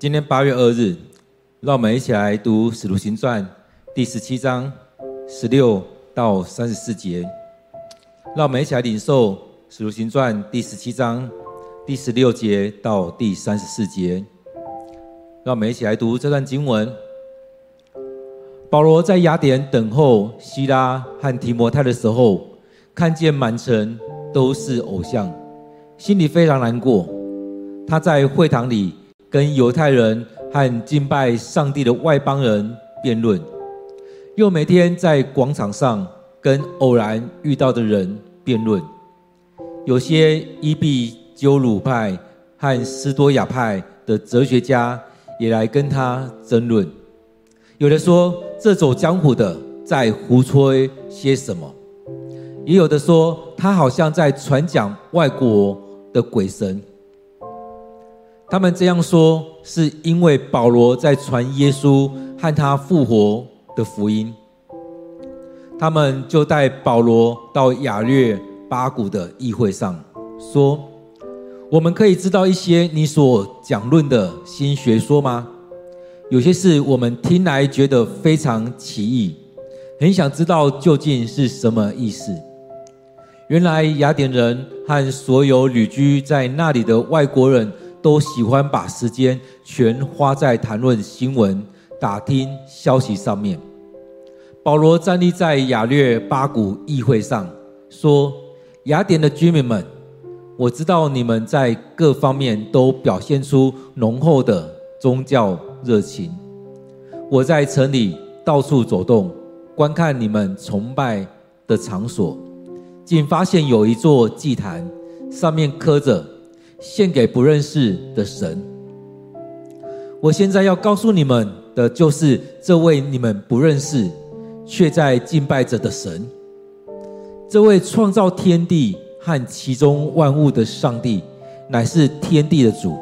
今天八月二日，让我们一起来读《使徒行传》第十七章十六到三十四节。让我们一起来领受《使徒行传》第十七章第十六节到第三十四节。让我们一起来读这段经文。保罗在雅典等候希拉和提摩太的时候，看见满城都是偶像，心里非常难过。他在会堂里。跟犹太人和敬拜上帝的外邦人辩论，又每天在广场上跟偶然遇到的人辩论。有些伊壁鸠鲁派和斯多亚派的哲学家也来跟他争论。有的说这走江湖的在胡吹些什么，也有的说他好像在传讲外国的鬼神。他们这样说，是因为保罗在传耶稣和他复活的福音。他们就带保罗到雅略巴谷的议会上，说：“我们可以知道一些你所讲论的新学说吗？有些事我们听来觉得非常奇异，很想知道究竟是什么意思。原来雅典人和所有旅居在那里的外国人。”都喜欢把时间全花在谈论新闻、打听消息上面。保罗站立在雅略巴谷议会上，说：“雅典的居民们，我知道你们在各方面都表现出浓厚的宗教热情。我在城里到处走动，观看你们崇拜的场所，竟发现有一座祭坛，上面刻着。”献给不认识的神。我现在要告诉你们的，就是这位你们不认识，却在敬拜着的神。这位创造天地和其中万物的上帝，乃是天地的主。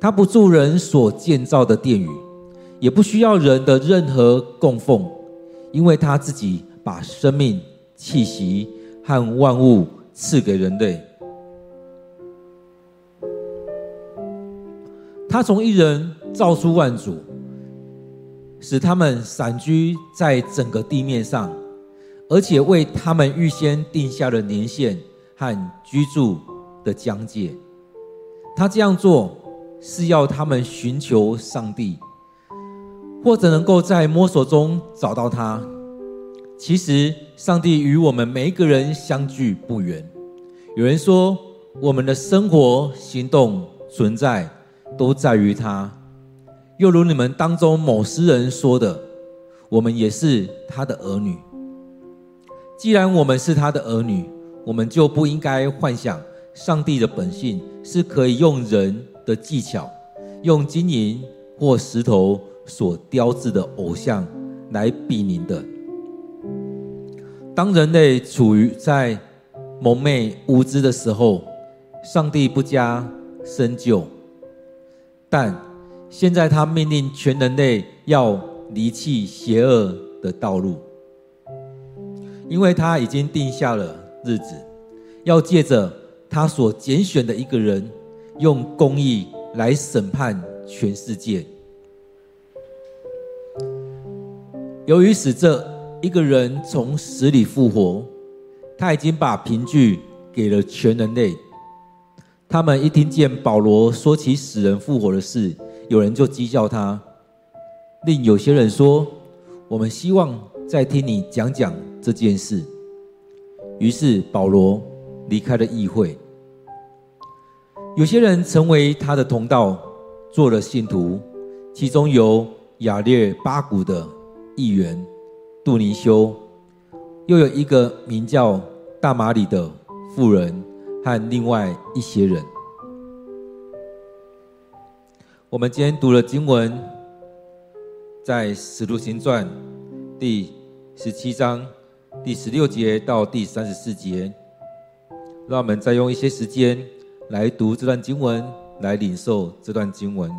他不住人所建造的殿宇，也不需要人的任何供奉，因为他自己把生命、气息和万物赐给人类。他从一人造出万族，使他们散居在整个地面上，而且为他们预先定下了年限和居住的疆界。他这样做是要他们寻求上帝，或者能够在摸索中找到他。其实，上帝与我们每一个人相距不远。有人说，我们的生活、行动、存在。都在于他，又如你们当中某诗人说的：“我们也是他的儿女。”既然我们是他的儿女，我们就不应该幻想上帝的本性是可以用人的技巧，用金银或石头所雕制的偶像来比拟的。当人类处于在蒙昧无知的时候，上帝不加深究。但现在，他命令全人类要离弃邪恶的道路，因为他已经定下了日子，要借着他所拣选的一个人，用公义来审判全世界。由于使这一个人从死里复活，他已经把凭据给了全人类。他们一听见保罗说起死人复活的事，有人就讥笑他；另有些人说：“我们希望再听你讲讲这件事。”于是保罗离开了议会。有些人成为他的同道，做了信徒，其中有亚列巴谷的议员杜尼修，又有一个名叫大马里的妇人。和另外一些人，我们今天读了经文，在《使徒行传》第十七章第十六节到第三十四节。让我们再用一些时间来读这段经文，来领受这段经文。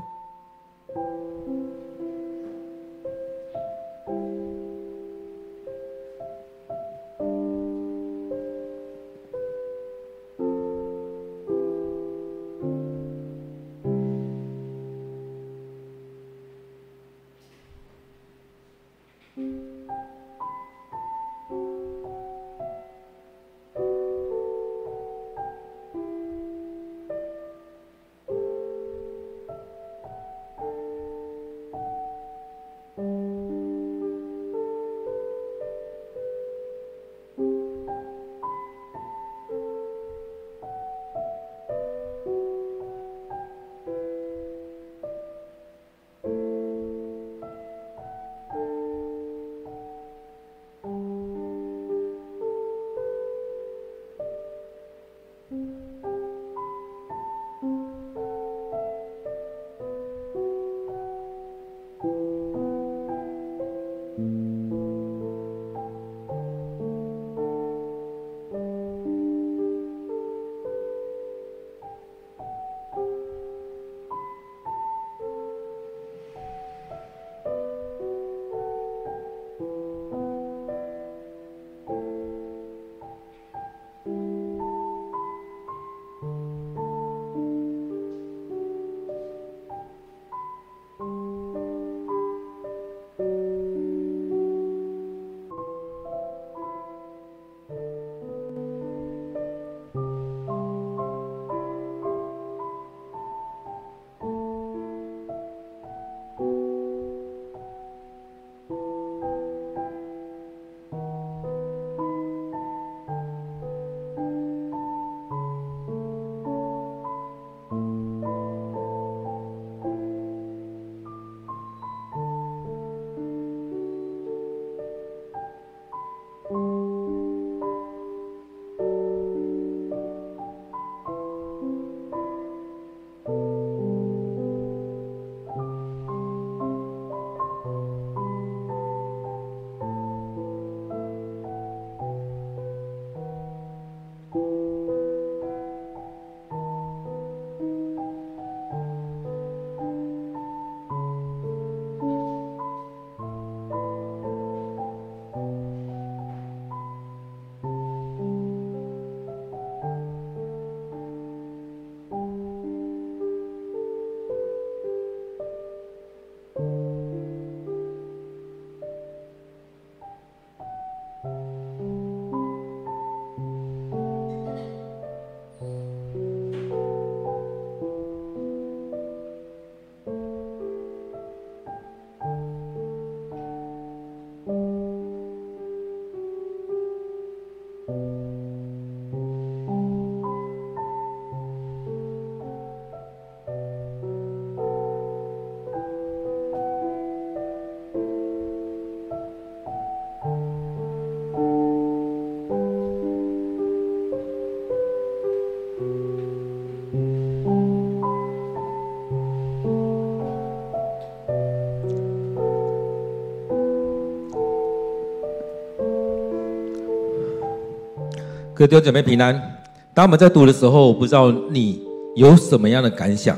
各位弟兄姐妹平安。当我们在读的时候，我不知道你有什么样的感想？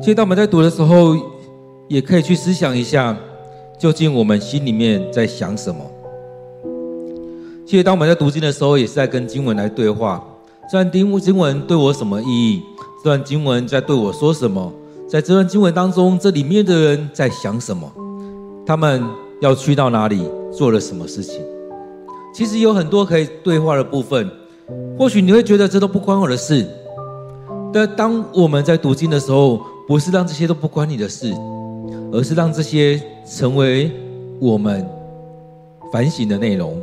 其实，当我们在读的时候，也可以去思想一下，究竟我们心里面在想什么。其实，当我们在读经的时候，也是在跟经文来对话。这段经经文对我什么意义？这段经文在对我说什么？在这段经文当中，这里面的人在想什么？他们要去到哪里？做了什么事情？其实有很多可以对话的部分。或许你会觉得这都不关我的事。但当我们在读经的时候，不是让这些都不关你的事，而是让这些成为我们反省的内容，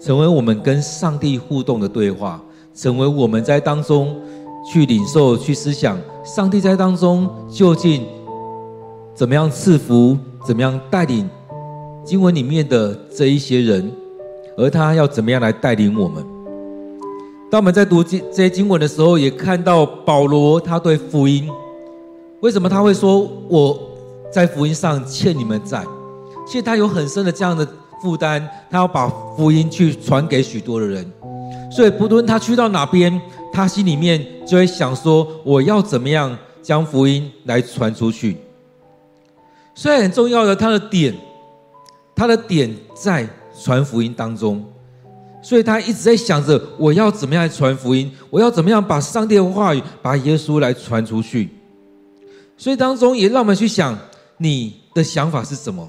成为我们跟上帝互动的对话，成为我们在当中去领受、去思想，上帝在当中究竟怎么样赐福，怎么样带领经文里面的这一些人，而他要怎么样来带领我们。当我们在读经这些经文的时候，也看到保罗他对福音，为什么他会说我在福音上欠你们债？其实他有很深的这样的负担，他要把福音去传给许多的人。所以不论他去到哪边，他心里面就会想说：我要怎么样将福音来传出去？所以很重要的，他的点，他的点在传福音当中。所以他一直在想着，我要怎么样传福音？我要怎么样把上帝的话语、把耶稣来传出去？所以当中也让我们去想，你的想法是什么？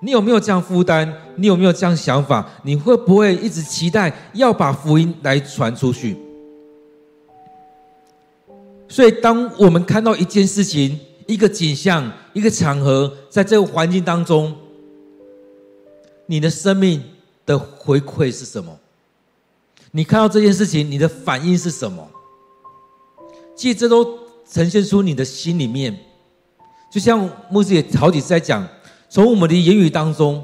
你有没有这样负担？你有没有这样想法？你会不会一直期待要把福音来传出去？所以当我们看到一件事情、一个景象、一个场合，在这个环境当中，你的生命。的回馈是什么？你看到这件事情，你的反应是什么？其实这都呈现出你的心里面，就像牧师也好几次在讲，从我们的言语当中，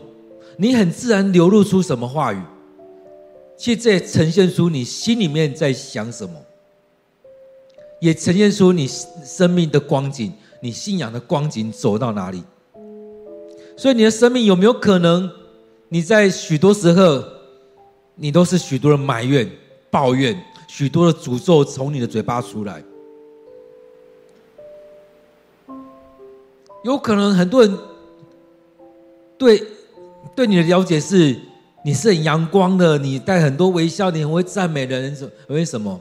你很自然流露出什么话语，其实这也呈现出你心里面在想什么，也呈现出你生命的光景，你信仰的光景走到哪里。所以你的生命有没有可能？你在许多时候，你都是许多的埋怨、抱怨，许多的诅咒从你的嘴巴出来。有可能很多人对对你的了解是，你是很阳光的，你带很多微笑，你很会赞美人，为什么？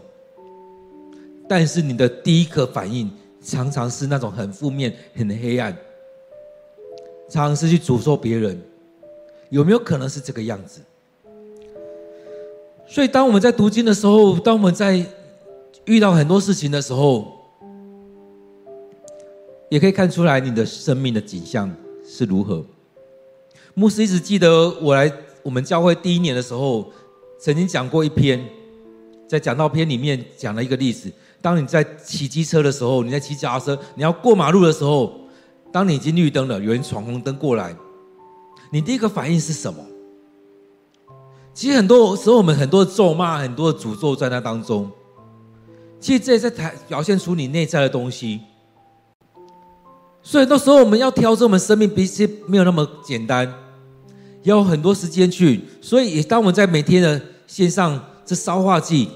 但是你的第一个反应常常是那种很负面、很黑暗，常常是去诅咒别人。有没有可能是这个样子？所以，当我们在读经的时候，当我们在遇到很多事情的时候，也可以看出来你的生命的景象是如何。牧师一直记得我来我们教会第一年的时候，曾经讲过一篇，在讲道篇里面讲了一个例子：当你在骑机车的时候，你在骑脚踏车，你要过马路的时候，当你已经绿灯了，有人闯红灯过来。你第一个反应是什么？其实很多时候，我们很多的咒骂、很多的诅咒在那当中。其实这也在台表现出你内在的东西。所以，那时候我们要调整我们生命，其实没有那么简单，要有很多时间去。所以，当我们在每天的线上这烧化祭，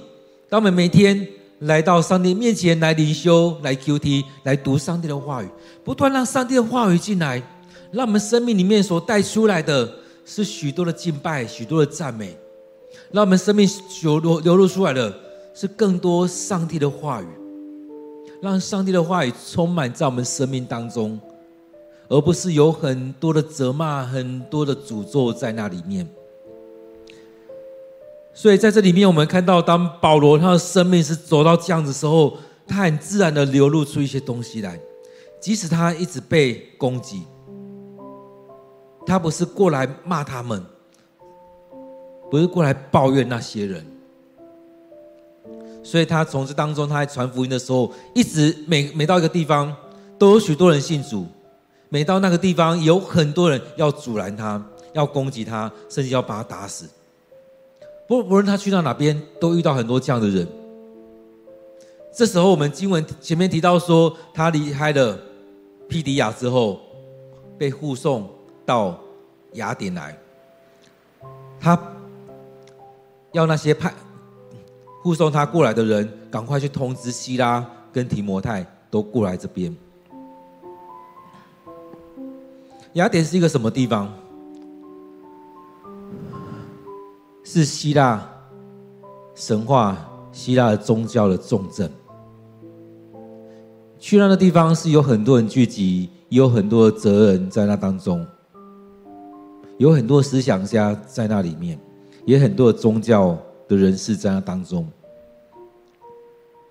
当我们每天来到上帝面前来灵修、来 QT、来读上帝的话语，不断让上帝的话语进来。让我们生命里面所带出来的是许多的敬拜，许多的赞美；让我们生命流流流露出来的是更多上帝的话语，让上帝的话语充满在我们生命当中，而不是有很多的责骂、很多的诅咒在那里面。所以在这里面，我们看到，当保罗他的生命是走到这样子时候，他很自然的流露出一些东西来，即使他一直被攻击。他不是过来骂他们，不是过来抱怨那些人，所以他从这当中，他在传福音的时候，一直每每到一个地方，都有许多人信主；每到那个地方，有很多人要阻拦他，要攻击他，甚至要把他打死。不不论他去到哪边，都遇到很多这样的人。这时候，我们经文前面提到说，他离开了庇迪亚之后，被护送。到雅典来，他要那些派护送他过来的人，赶快去通知希拉跟提摩太都过来这边。雅典是一个什么地方？是希腊神话、希腊的宗教的重镇。去那个地方是有很多人聚集，也有很多的哲人在那当中，有很多思想家在那里面，也很多宗教的人士在那当中。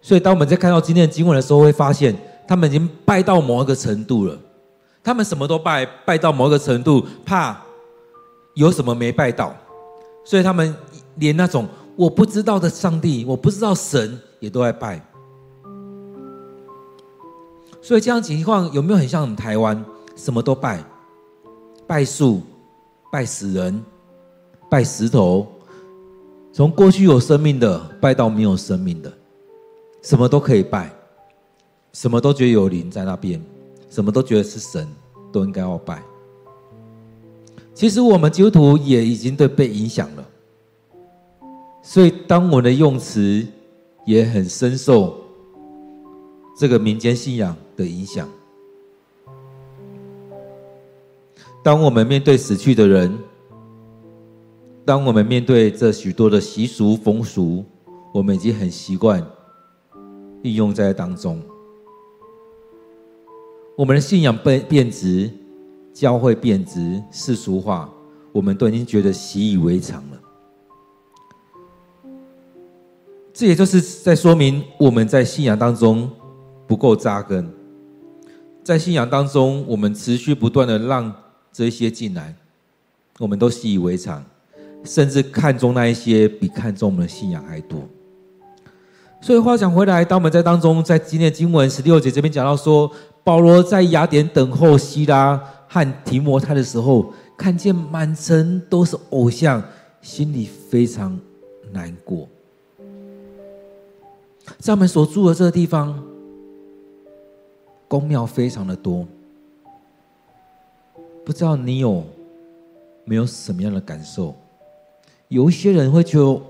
所以，当我们在看到今天的经文的时候，会发现他们已经拜到某一个程度了。他们什么都拜，拜到某一个程度，怕有什么没拜到，所以他们连那种我不知道的上帝，我不知道神，也都在拜。所以这样情况有没有很像我们台湾，什么都拜，拜树、拜死人、拜石头，从过去有生命的拜到没有生命的，什么都可以拜，什么都觉得有灵在那边。什么都觉得是神，都应该要拜。其实我们基督徒也已经对被影响了，所以当我的用词也很深受这个民间信仰的影响。当我们面对死去的人，当我们面对这许多的习俗风俗，我们已经很习惯运用在当中。我们的信仰变变质，教会变质，世俗化，我们都已经觉得习以为常了。这也就是在说明我们在信仰当中不够扎根，在信仰当中，我们持续不断的让这些进来，我们都习以为常，甚至看重那一些比看重我们的信仰还多。所以话讲回来，当我们在当中，在今天的经文十六节这边讲到说。保罗在雅典等候希拉和提摩太的时候，看见满城都是偶像，心里非常难过。在我们所住的这个地方，宫庙非常的多，不知道你有没有什么样的感受？有一些人会觉得，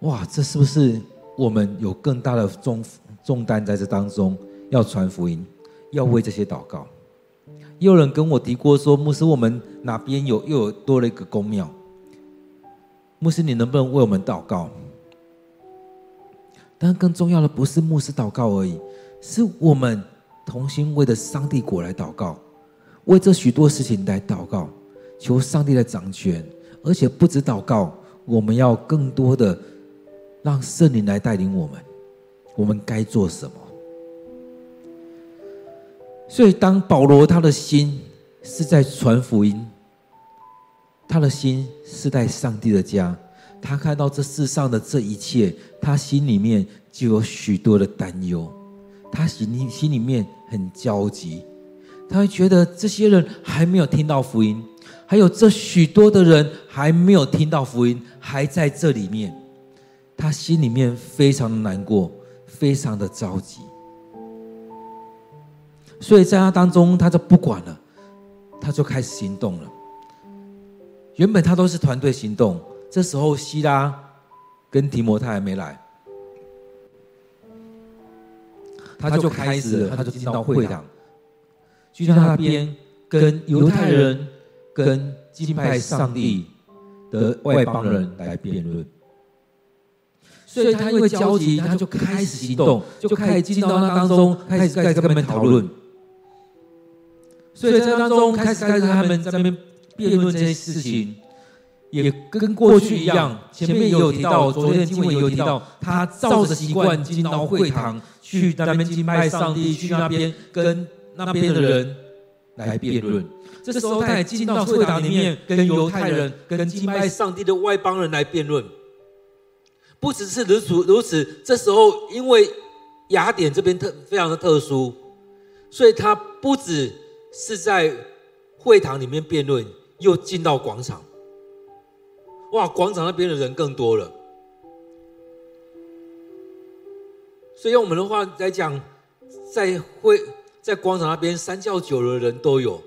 哇，这是不是我们有更大的重重担在这当中，要传福音？要为这些祷告。也有人跟我提过说，牧师，我们哪边有又有多了一个公庙？牧师，你能不能为我们祷告？但更重要的不是牧师祷告而已，是我们同心为着上帝国来祷告，为这许多事情来祷告，求上帝来掌权。而且不止祷告，我们要更多的让圣灵来带领我们。我们该做什么？所以，当保罗他的心是在传福音，他的心是在上帝的家，他看到这世上的这一切，他心里面就有许多的担忧，他心里心里面很焦急，他会觉得这些人还没有听到福音，还有这许多的人还没有听到福音，还在这里面，他心里面非常的难过，非常的着急。所以在他当中，他就不管了，他就开始行动了。原本他都是团队行动，这时候希拉跟提摩太还没来，他就开始，他就进到会堂，去到那边跟犹太人、跟敬拜上帝的外邦人来辩论。所以他因为焦急，他就开始行动，就开始进到那当中，开始在跟他们讨论。所以在当中开始开始他们在那边辩论这些事情，也跟过去一样。前面也有提到，昨天经文也有提到，他照着习惯进到会堂，去那边敬拜上帝，去那边跟那边的人来辩论。这时候他也进到会堂里面，跟犹太人、跟敬拜上帝的外邦人来辩论。不只是如此如此，这时候因为雅典这边特非常的特殊，所以他不止。是在会堂里面辩论，又进到广场。哇，广场那边的人更多了。所以用我们的话来讲，在会，在广场那边三教九流的人都有。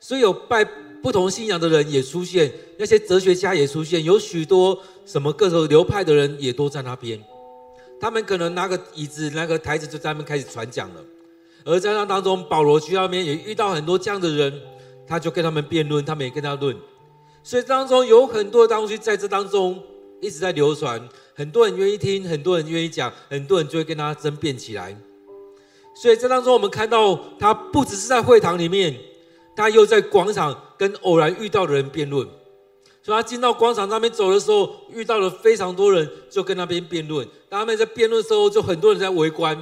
所以有拜不同信仰的人也出现，那些哲学家也出现，有许多什么各种流派的人也都在那边。他们可能拿个椅子、拿个台子，就在那边开始传讲了。而在那当中，保罗去那边也遇到很多这样的人，他就跟他们辩论，他们也跟他论。所以当中有很多东西在这当中一直在流传，很多人愿意听，很多人愿意讲，很多人就会跟他争辩起来。所以这当中，我们看到他不只是在会堂里面，他又在广场跟偶然遇到的人辩论。所以他进到广场那边走的时候，遇到了非常多人，就跟那边辩论。他们在辩论的时候，就很多人在围观。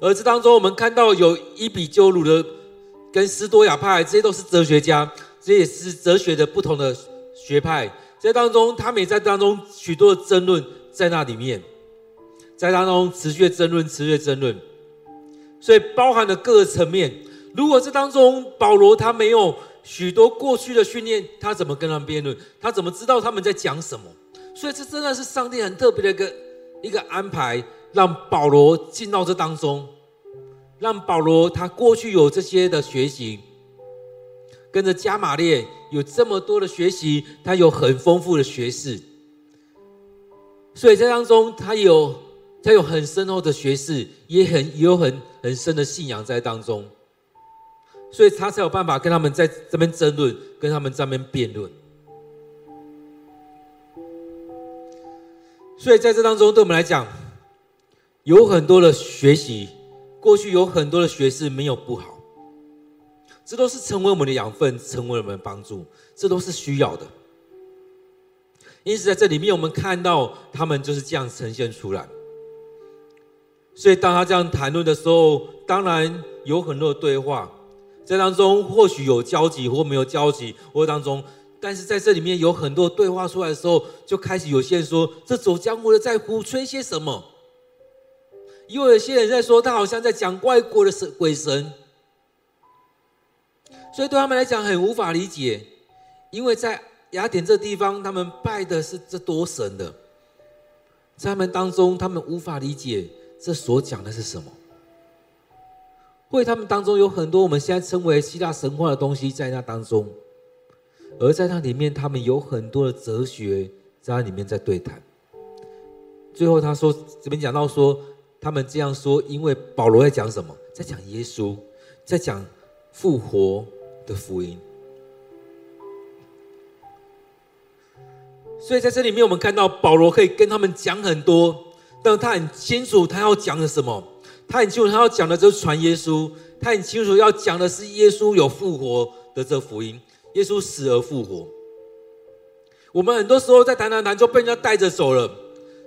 而这当中，我们看到有伊比鸠鲁的跟斯多亚派，这些都是哲学家，这也是哲学的不同的学派。在当中，他们也在当中许多的争论在那里面，在当中持续争论，持续争论。所以包含了各个层面。如果这当中保罗他没有许多过去的训练，他怎么跟他们辩论？他怎么知道他们在讲什么？所以这真的是上帝很特别的一个一个安排，让保罗进到这当中，让保罗他过去有这些的学习，跟着加玛列有这么多的学习，他有很丰富的学识，所以在当中他有他有很深厚的学识，也很也有很。很深的信仰在当中，所以他才有办法跟他们在这边争论，跟他们这边辩论。所以在这当中，对我们来讲，有很多的学习，过去有很多的学识没有不好，这都是成为我们的养分，成为我们的帮助，这都是需要的。因此，在这里面，我们看到他们就是这样呈现出来。所以，当他这样谈论的时候，当然有很多的对话，在当中或许有交集，或没有交集，或当中，但是在这里面有很多对话出来的时候，就开始有些人说：“这走江湖的在鼓吹些什么？”又有些人在说：“他好像在讲外国的神鬼神。”所以对他们来讲很无法理解，因为在雅典这地方，他们拜的是这多神的，在他们当中，他们无法理解。这所讲的是什么？会他们当中有很多我们现在称为希腊神话的东西在那当中，而在那里面，他们有很多的哲学在那里面在对谈。最后他说，这边讲到说，他们这样说，因为保罗在讲什么？在讲耶稣，在讲复活的福音。所以在这里面，我们看到保罗可以跟他们讲很多。但他很清楚他要讲的什么，他很清楚他要讲的就是传耶稣，他很清楚要讲的是耶稣有复活的这福音，耶稣死而复活。我们很多时候在谈谈谈就被人家带着走了，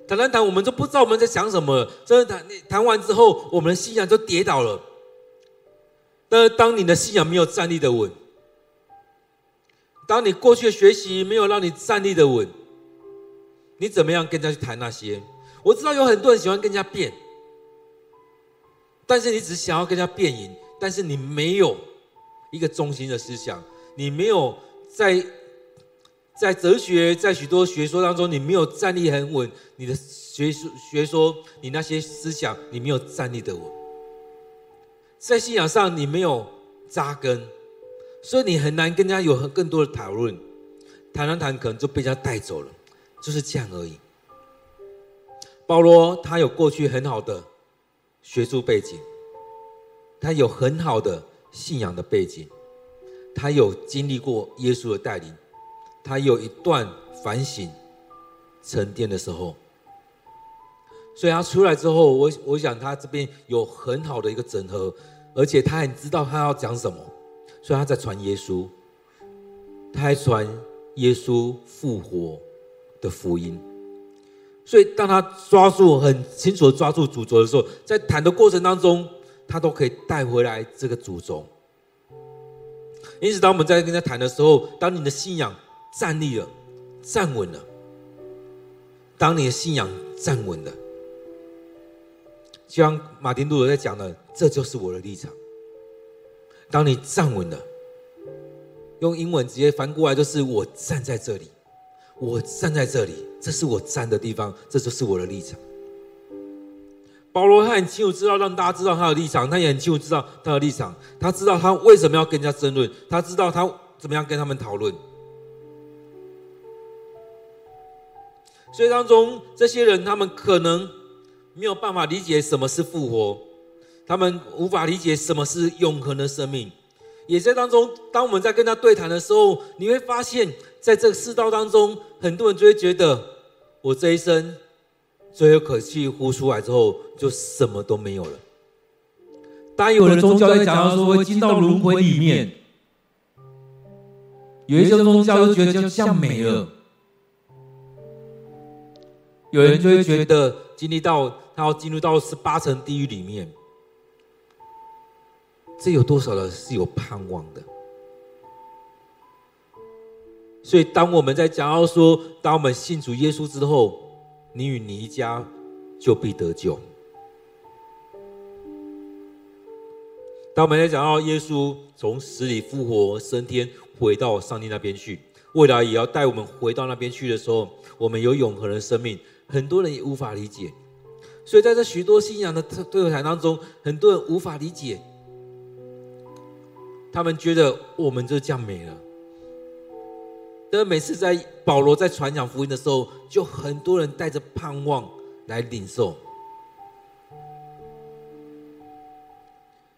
谈谈谈我们就不知道我们在讲什么，真的谈谈完之后，我们的信仰就跌倒了。但是当你的信仰没有站立的稳，当你过去的学习没有让你站立的稳，你怎么样跟人家去谈那些？我知道有很多人喜欢跟人家辩，但是你只想要跟人家辩赢，但是你没有一个中心的思想，你没有在在哲学在许多学说当中，你没有站立很稳，你的学说学说，你那些思想你没有站立的稳，在信仰上你没有扎根，所以你很难跟人家有更多的讨论，谈谈谈可能就被人家带走了，就是这样而已。保罗他有过去很好的学术背景，他有很好的信仰的背景，他有经历过耶稣的带领，他有一段反省沉淀的时候，所以他出来之后，我我想他这边有很好的一个整合，而且他很知道他要讲什么，所以他在传耶稣，他还传耶稣复活的福音。所以，当他抓住很清楚的抓住主轴的时候，在谈的过程当中，他都可以带回来这个主轴。因此，当我们在跟他谈的时候，当你的信仰站立了、站稳了，当你的信仰站稳了，就像马丁路德在讲的，这就是我的立场。当你站稳了，用英文直接翻过来就是我站在这里。我站在这里，这是我站的地方，这就是我的立场。保罗他很清楚知道，让大家知道他的立场，他也很清楚知道他的立场。他知道他为什么要跟人家争论，他知道他怎么样跟他们讨论。所以当中这些人，他们可能没有办法理解什么是复活，他们无法理解什么是永恒的生命。也在当中，当我们在跟他对谈的时候，你会发现，在这个世道当中，很多人就会觉得，我这一生最后可气呼出来之后，就什么都没有了。当有人宗教在讲到说会进到轮回里面，有一些宗教就觉得就像没了。有人就会觉得经历到他要进入到十八层地狱里面，这有多少人是有盼望的？所以当我们在讲到说，当我们信主耶稣之后，你与你一家就必得救。当我们在讲到耶稣从死里复活升天，回到上帝那边去，未来也要带我们回到那边去的时候，我们有永恒的生命。很多人也无法理解，所以在这许多信仰的对谈当中，很多人无法理解，他们觉得我们就这样没了。但每次在保罗在传讲福音的时候，就很多人带着盼望来领受。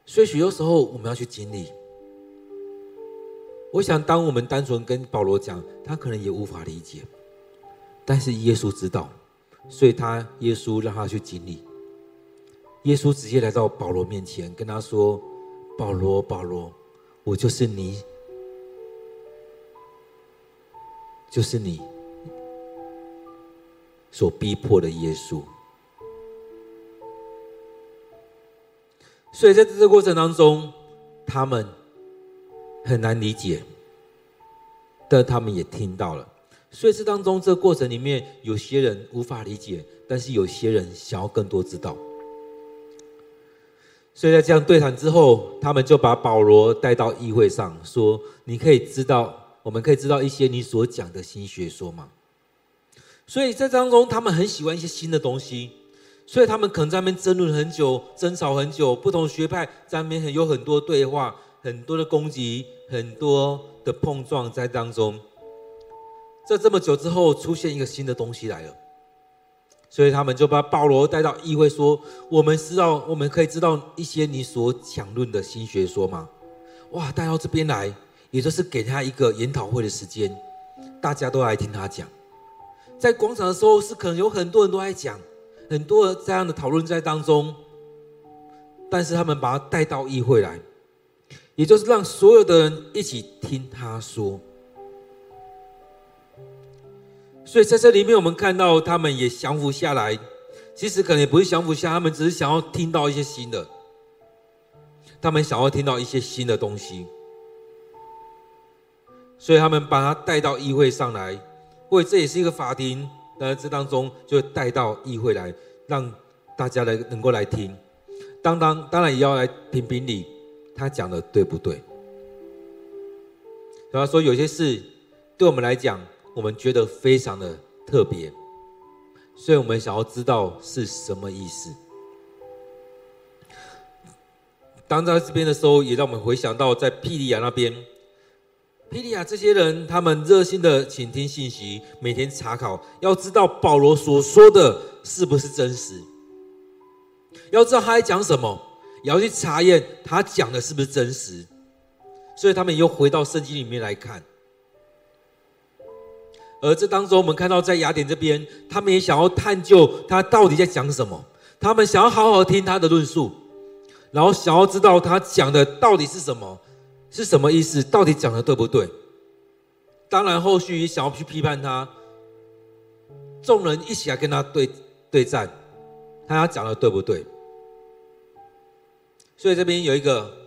所以许多时候我们要去经历。我想，当我们单纯跟保罗讲，他可能也无法理解，但是耶稣知道。所以他耶稣让他去经历，耶稣直接来到保罗面前，跟他说：“保罗，保罗，我就是你，就是你所逼迫的耶稣。”所以在这个过程当中，他们很难理解，但他们也听到了。所以这当中，这个过程里面，有些人无法理解，但是有些人想要更多知道。所以在这样对谈之后，他们就把保罗带到议会上，说：“你可以知道，我们可以知道一些你所讲的新学说吗？”所以在当中，他们很喜欢一些新的东西，所以他们可能在那边争论很久，争吵很久，不同学派在那边有很多对话，很多的攻击，很多的碰撞在当中。在这么久之后，出现一个新的东西来了，所以他们就把保罗带到议会，说：“我们知道，我们可以知道一些你所讲论的新学说吗？”哇，带到这边来，也就是给他一个研讨会的时间，大家都来听他讲。在广场的时候，是可能有很多人都在讲，很多这样的讨论在当中，但是他们把他带到议会来，也就是让所有的人一起听他说。所以在这里面，我们看到他们也降服下来。其实可能也不是降服下，他们只是想要听到一些新的。他们想要听到一些新的东西，所以他们把他带到议会上来，或者这也是一个法庭。那这当中就带到议会来，让大家来能够来听。当当当然也要来评评理，他讲的对不对？然后说有些事对我们来讲。我们觉得非常的特别，所以我们想要知道是什么意思。当在这边的时候，也让我们回想到在庇利亚那边，庇利亚这些人，他们热心的倾听信息，每天查考，要知道保罗所说的是不是真实，要知道他在讲什么，也要去查验他讲的是不是真实。所以他们又回到圣经里面来看。而这当中，我们看到在雅典这边，他们也想要探究他到底在讲什么。他们想要好好听他的论述，然后想要知道他讲的到底是什么，是什么意思，到底讲的对不对？当然，后续也想要去批判他。众人一起来跟他对对战，看他讲的对不对？所以这边有一个。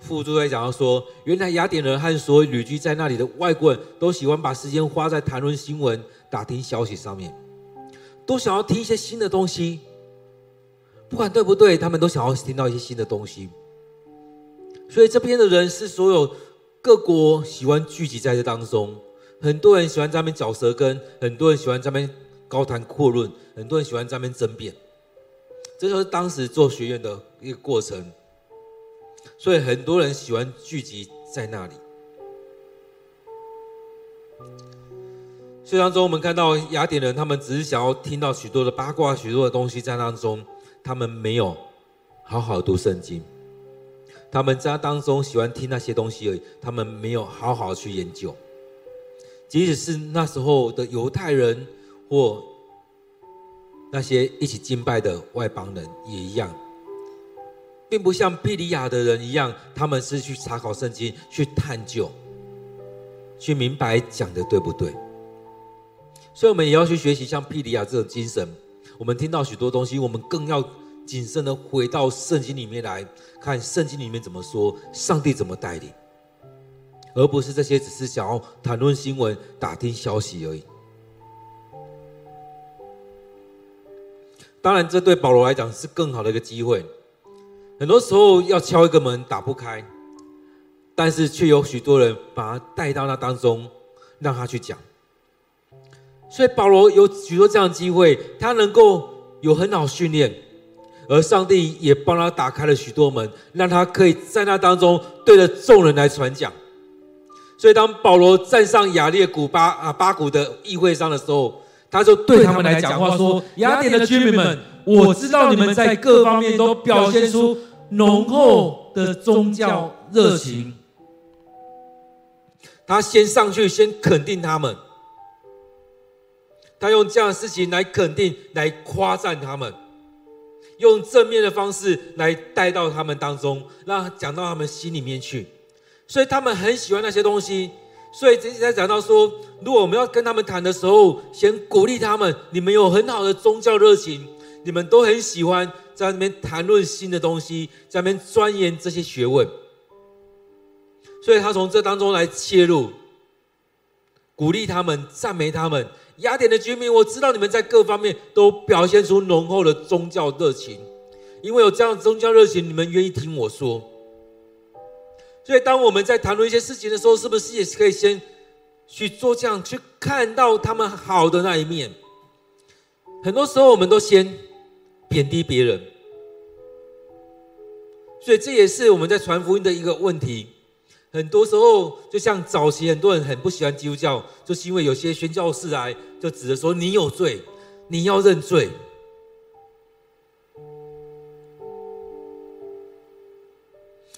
副注在讲到说，原来雅典人和所有旅居在那里的外国人都喜欢把时间花在谈论新闻、打听消息上面，都想要听一些新的东西。不管对不对，他们都想要听到一些新的东西。所以这边的人是所有各国喜欢聚集在这当中，很多人喜欢在那边嚼舌根，很多人喜欢在那边高谈阔论，很多人喜欢在那边争辩。这就是当时做学院的一个过程。所以很多人喜欢聚集在那里。所以当中我们看到雅典人，他们只是想要听到许多的八卦，许多的东西在当中，他们没有好好读圣经，他们在当中喜欢听那些东西而已，他们没有好好去研究。即使是那时候的犹太人或那些一起敬拜的外邦人也一样。并不像庇哩亚的人一样，他们是去查考圣经、去探究、去明白讲的对不对。所以，我们也要去学习像庇哩亚这种精神。我们听到许多东西，我们更要。谨慎的回到圣经里面来看，圣经里面怎么说，上帝怎么带领，而不是这些只是想要谈论新闻、打听消息而已。当然，这对保罗来讲是更好的一个机会。很多时候要敲一个门打不开，但是却有许多人把他带到那当中，让他去讲。所以保罗有许多这样的机会，他能够有很好训练。而上帝也帮他打开了许多门，让他可以在那当中对着众人来传讲。所以，当保罗站上雅列古巴啊巴古的议会上的时候，他就对他们来讲话说：“雅典的居民们，我知道你们在各方面都表现出浓厚的宗教热情。”他先上去，先肯定他们，他用这样的事情来肯定、来夸赞他们。用正面的方式来带到他们当中，让讲到他们心里面去，所以他们很喜欢那些东西。所以这在讲到说，如果我们要跟他们谈的时候，先鼓励他们：你们有很好的宗教热情，你们都很喜欢在那边谈论新的东西，在那边钻研这些学问。所以他从这当中来切入，鼓励他们，赞美他们。雅典的居民，我知道你们在各方面都表现出浓厚的宗教热情，因为有这样宗教热情，你们愿意听我说。所以，当我们在谈论一些事情的时候，是不是也可以先去做这样，去看到他们好的那一面？很多时候，我们都先贬低别人，所以这也是我们在传福音的一个问题。很多时候，就像早期很多人很不喜欢基督教，就是因为有些宣教士来就指着说你有罪，你要认罪。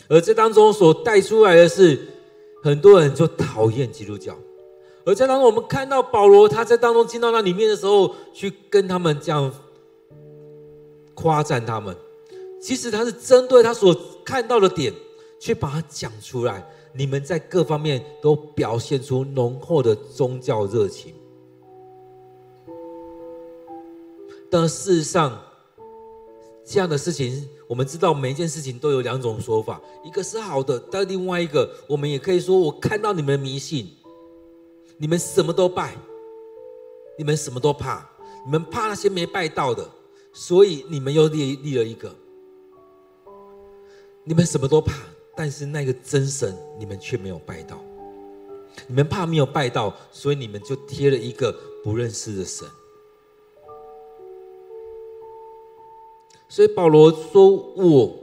而这当中所带出来的是，很多人就讨厌基督教。而在当中，我们看到保罗他在当中进到那里面的时候，去跟他们这样夸赞他们，其实他是针对他所看到的点，去把它讲出来。你们在各方面都表现出浓厚的宗教热情，但事实上，这样的事情，我们知道每一件事情都有两种说法，一个是好的，但另外一个，我们也可以说，我看到你们的迷信，你们什么都拜，你们什么都怕，你们怕那些没拜到的，所以你们又立立了一个，你们什么都怕。但是那个真神，你们却没有拜到。你们怕没有拜到，所以你们就贴了一个不认识的神。所以保罗说：“我，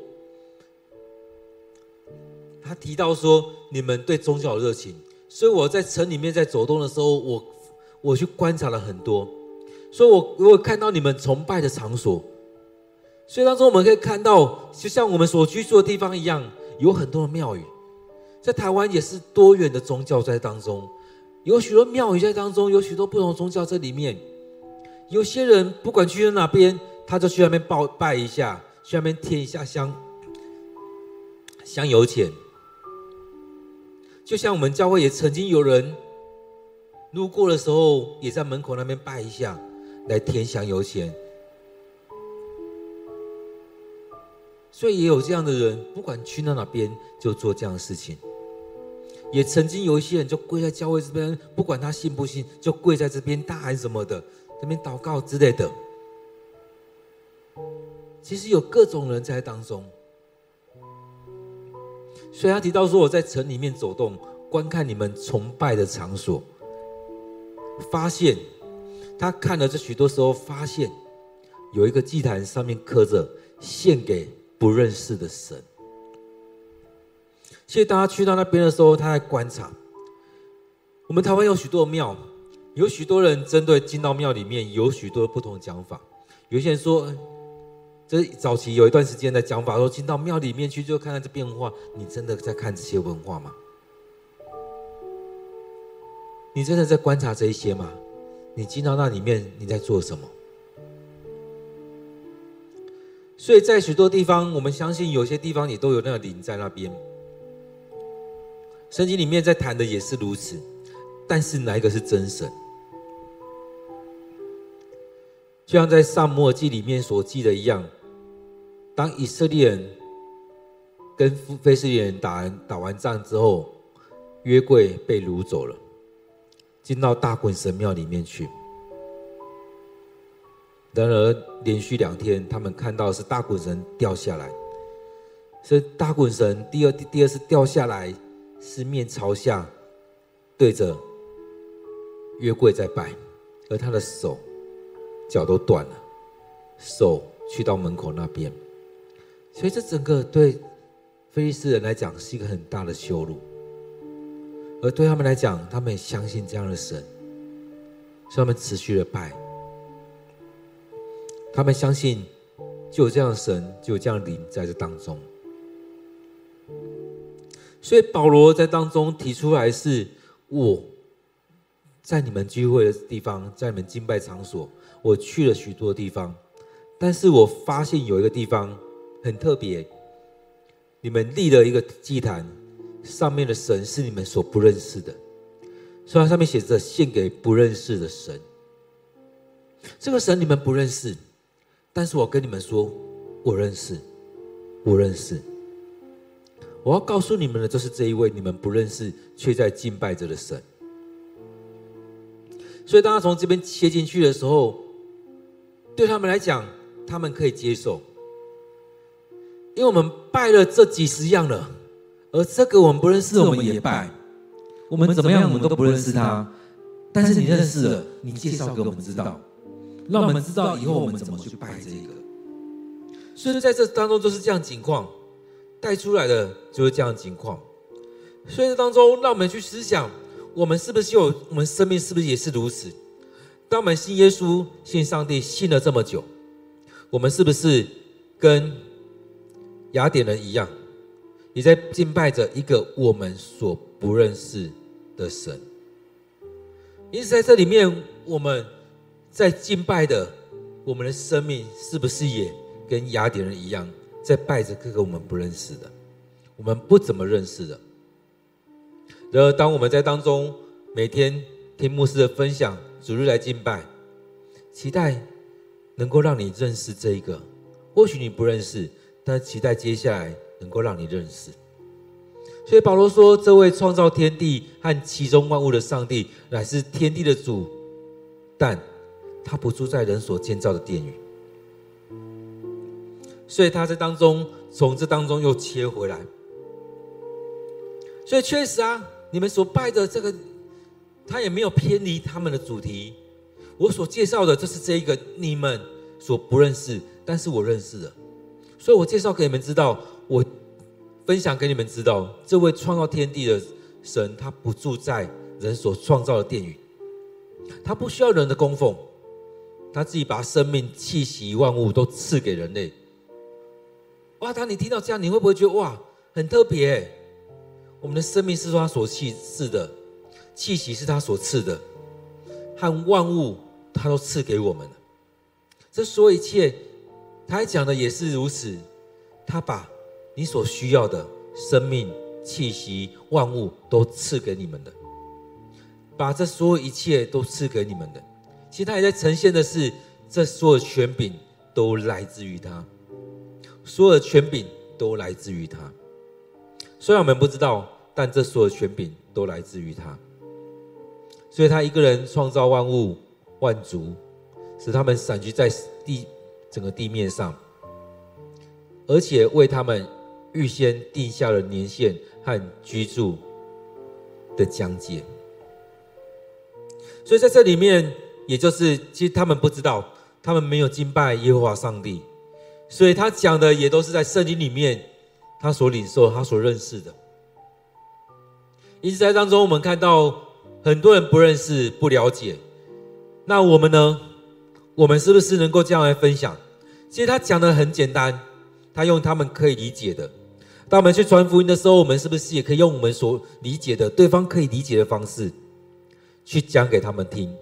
他提到说，你们对宗教有热情。所以我在城里面在走动的时候，我我去观察了很多。所以我我看到你们崇拜的场所。所以当中我们可以看到，就像我们所居住的地方一样。”有很多的庙宇，在台湾也是多元的宗教在当中，有许多庙宇在当中，有许多不同的宗教在里面。有些人不管去到哪边，他就去那边拜拜一下，去那边贴一下香香油钱。就像我们教会也曾经有人路过的时候，也在门口那边拜一下，来添香油钱。所以也有这样的人，不管去到哪边就做这样的事情。也曾经有一些人就跪在教会这边，不管他信不信，就跪在这边大喊什么的，这边祷告之类的。其实有各种人在当中。所以他提到说：“我在城里面走动，观看你们崇拜的场所，发现他看了这许多时候，发现有一个祭坛上面刻着献给。”不认识的神，所以当他去到那边的时候，他在观察。我们台湾有许多庙，有许多人针对进到庙里面有许多不同的讲法。有些人说，这早期有一段时间的讲法说，进到庙里面去就看看这变化。你真的在看这些文化吗？你真的在观察这一些吗？你进到那里面，你在做什么？所以在许多地方，我们相信有些地方你都有那个灵在那边。圣经里面在谈的也是如此，但是哪一个是真神？就像在撒母耳记里面所记的一样，当以色列人跟非非利士人打完打完仗之后，约柜被掳走了，进到大衮神庙里面去。然而连续两天，他们看到是大衮神掉下来，所以大衮神第二第二次掉下来。是面朝下，对着约柜在拜，而他的手脚都断了，手去到门口那边，所以这整个对非利士人来讲是一个很大的羞辱，而对他们来讲，他们也相信这样的神，所以他们持续的拜，他们相信就有这样的神，就有这样的灵在这当中。所以保罗在当中提出来是：我在你们聚会的地方，在你们敬拜场所，我去了许多地方，但是我发现有一个地方很特别，你们立了一个祭坛，上面的神是你们所不认识的，所以它上面写着献给不认识的神。这个神你们不认识，但是我跟你们说，我认识，我认识。我要告诉你们的，就是这一位你们不认识却在敬拜着的神。所以，当他从这边切进去的时候，对他们来讲，他们可以接受，因为我们拜了这几十样了，而这个我们不认识，我们也拜。我们怎么样，我们都不认识他，但是你认识了，你介绍给我们知道，让我们知道以后我们怎么去拜这个。所以，在这当中就是这样情况。带出来的就是这样情况，所以这当中，让我们去思想，我们是不是有我们生命是不是也是如此？当我们信耶稣、信上帝信了这么久，我们是不是跟雅典人一样，也在敬拜着一个我们所不认识的神？因此，在这里面，我们在敬拜的我们的生命，是不是也跟雅典人一样？在拜着各个我们不认识的，我们不怎么认识的。然而，当我们在当中每天听牧师的分享，主日来敬拜，期待能够让你认识这一个。或许你不认识，但期待接下来能够让你认识。所以保罗说：“这位创造天地和其中万物的上帝，乃是天地的主，但他不住在人所建造的殿宇。”所以他在当中，从这当中又切回来。所以确实啊，你们所拜的这个，他也没有偏离他们的主题。我所介绍的就是这一个你们所不认识，但是我认识的。所以我介绍给你们知道，我分享给你们知道，这位创造天地的神，他不住在人所创造的殿宇，他不需要人的供奉，他自己把生命、气息、万物都赐给人类。哇！当你听到这样，你会不会觉得哇，很特别？我们的生命是他所赐的，气息是他所赐的，和万物他都赐给我们。这所有一切，他还讲的也是如此。他把你所需要的生命、气息、万物都赐给你们的，把这所有一切都赐给你们的。其实他也在呈现的是，这所有权柄都来自于他。所有的权柄都来自于他，虽然我们不知道，但这所有权柄都来自于他。所以他一个人创造万物万族，使他们散居在地整个地面上，而且为他们预先定下了年限和居住的疆界。所以在这里面，也就是其实他们不知道，他们没有敬拜耶和华上帝。所以他讲的也都是在圣经里面，他所领受、他所认识的。因此，在当中我们看到很多人不认识、不了解，那我们呢？我们是不是能够这样来分享？其实他讲的很简单，他用他们可以理解的。当我们去传福音的时候，我们是不是也可以用我们所理解的、对方可以理解的方式，去讲给他们听？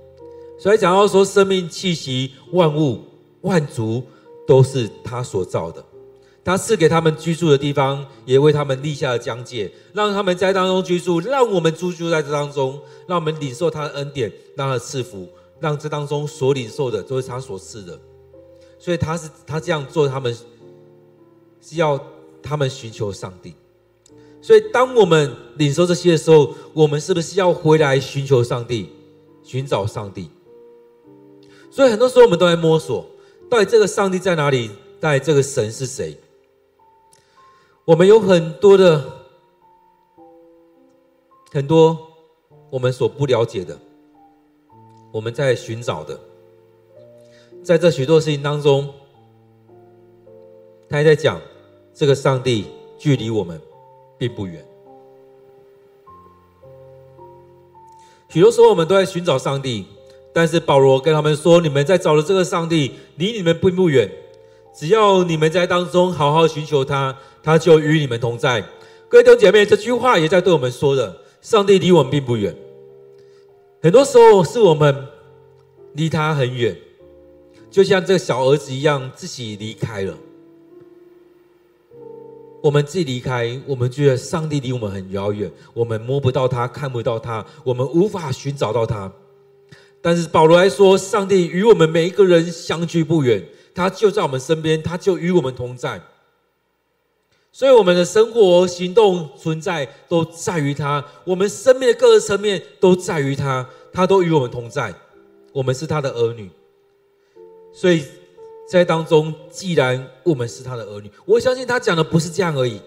所以讲到说，生命气息、万物、万族都是他所造的。他赐给他们居住的地方，也为他们立下了疆界，让他们在当中居住，让我们居住在这当中，让我们领受他的恩典，让他赐福，让这当中所领受的都是他所赐的。所以他是他这样做，他们是要他们寻求上帝。所以当我们领受这些的时候，我们是不是要回来寻求上帝，寻找上帝？所以很多时候我们都在摸索，到底这个上帝在哪里？到底这个神是谁？我们有很多的很多我们所不了解的，我们在寻找的，在这许多事情当中，他还在讲这个上帝距离我们并不远。许多时候我们都在寻找上帝，但是保罗跟他们说：“你们在找的这个上帝离你们并不远，只要你们在当中好好寻求他。”他就与你们同在，各位弟兄姐妹，这句话也在对我们说的：上帝离我们并不远。很多时候是我们离他很远，就像这个小儿子一样，自己离开了。我们自己离开，我们觉得上帝离我们很遥远，我们摸不到他，看不到他，我们无法寻找到他。但是保罗来说，上帝与我们每一个人相距不远，他就在我们身边，他就与我们同在。所以，我们的生活、行动、存在都在于他；我们生命的各个层面都在于他，他都与我们同在。我们是他的儿女，所以在当中，既然我们是他的儿女，我相信他讲的不是这样而已。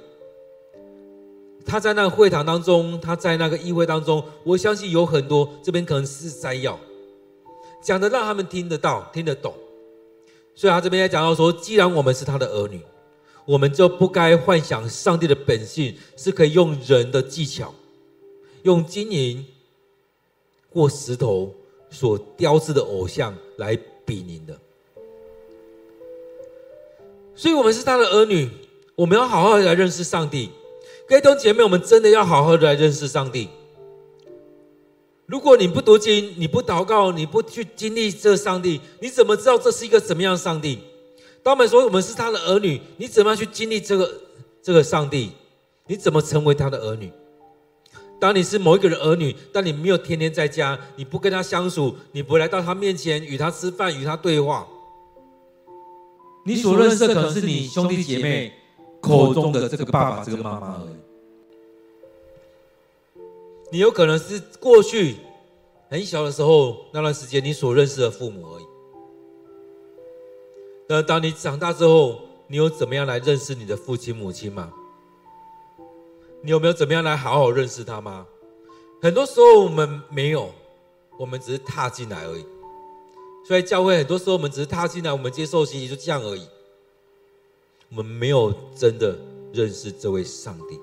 他在那个会堂当中，他在那个议会当中，我相信有很多这边可能是摘要讲的，让他们听得到、听得懂。所以他这边也讲到说，既然我们是他的儿女。我们就不该幻想上帝的本性是可以用人的技巧，用金银或石头所雕制的偶像来比拟的。所以，我们是他的儿女，我们要好好的来认识上帝。各位弟兄姐妹，我们真的要好好的来认识上帝。如果你不读经，你不祷告，你不去经历这上帝，你怎么知道这是一个怎么样的上帝？当我们说我们是他的儿女，你怎么样去经历这个这个上帝？你怎么成为他的儿女？当你是某一个人儿女，但你没有天天在家，你不跟他相处，你不来到他面前与他吃饭、与他对话，你所认识的可能是你兄弟姐妹口中的这个爸爸、这个妈妈而已。你有可能是过去很小的时候那段时间你所认识的父母而已。那当你长大之后，你有怎么样来认识你的父亲母亲吗？你有没有怎么样来好好认识他吗？很多时候我们没有，我们只是踏进来而已。所以教会很多时候我们只是踏进来，我们接受洗礼就这样而已。我们没有真的认识这位上帝。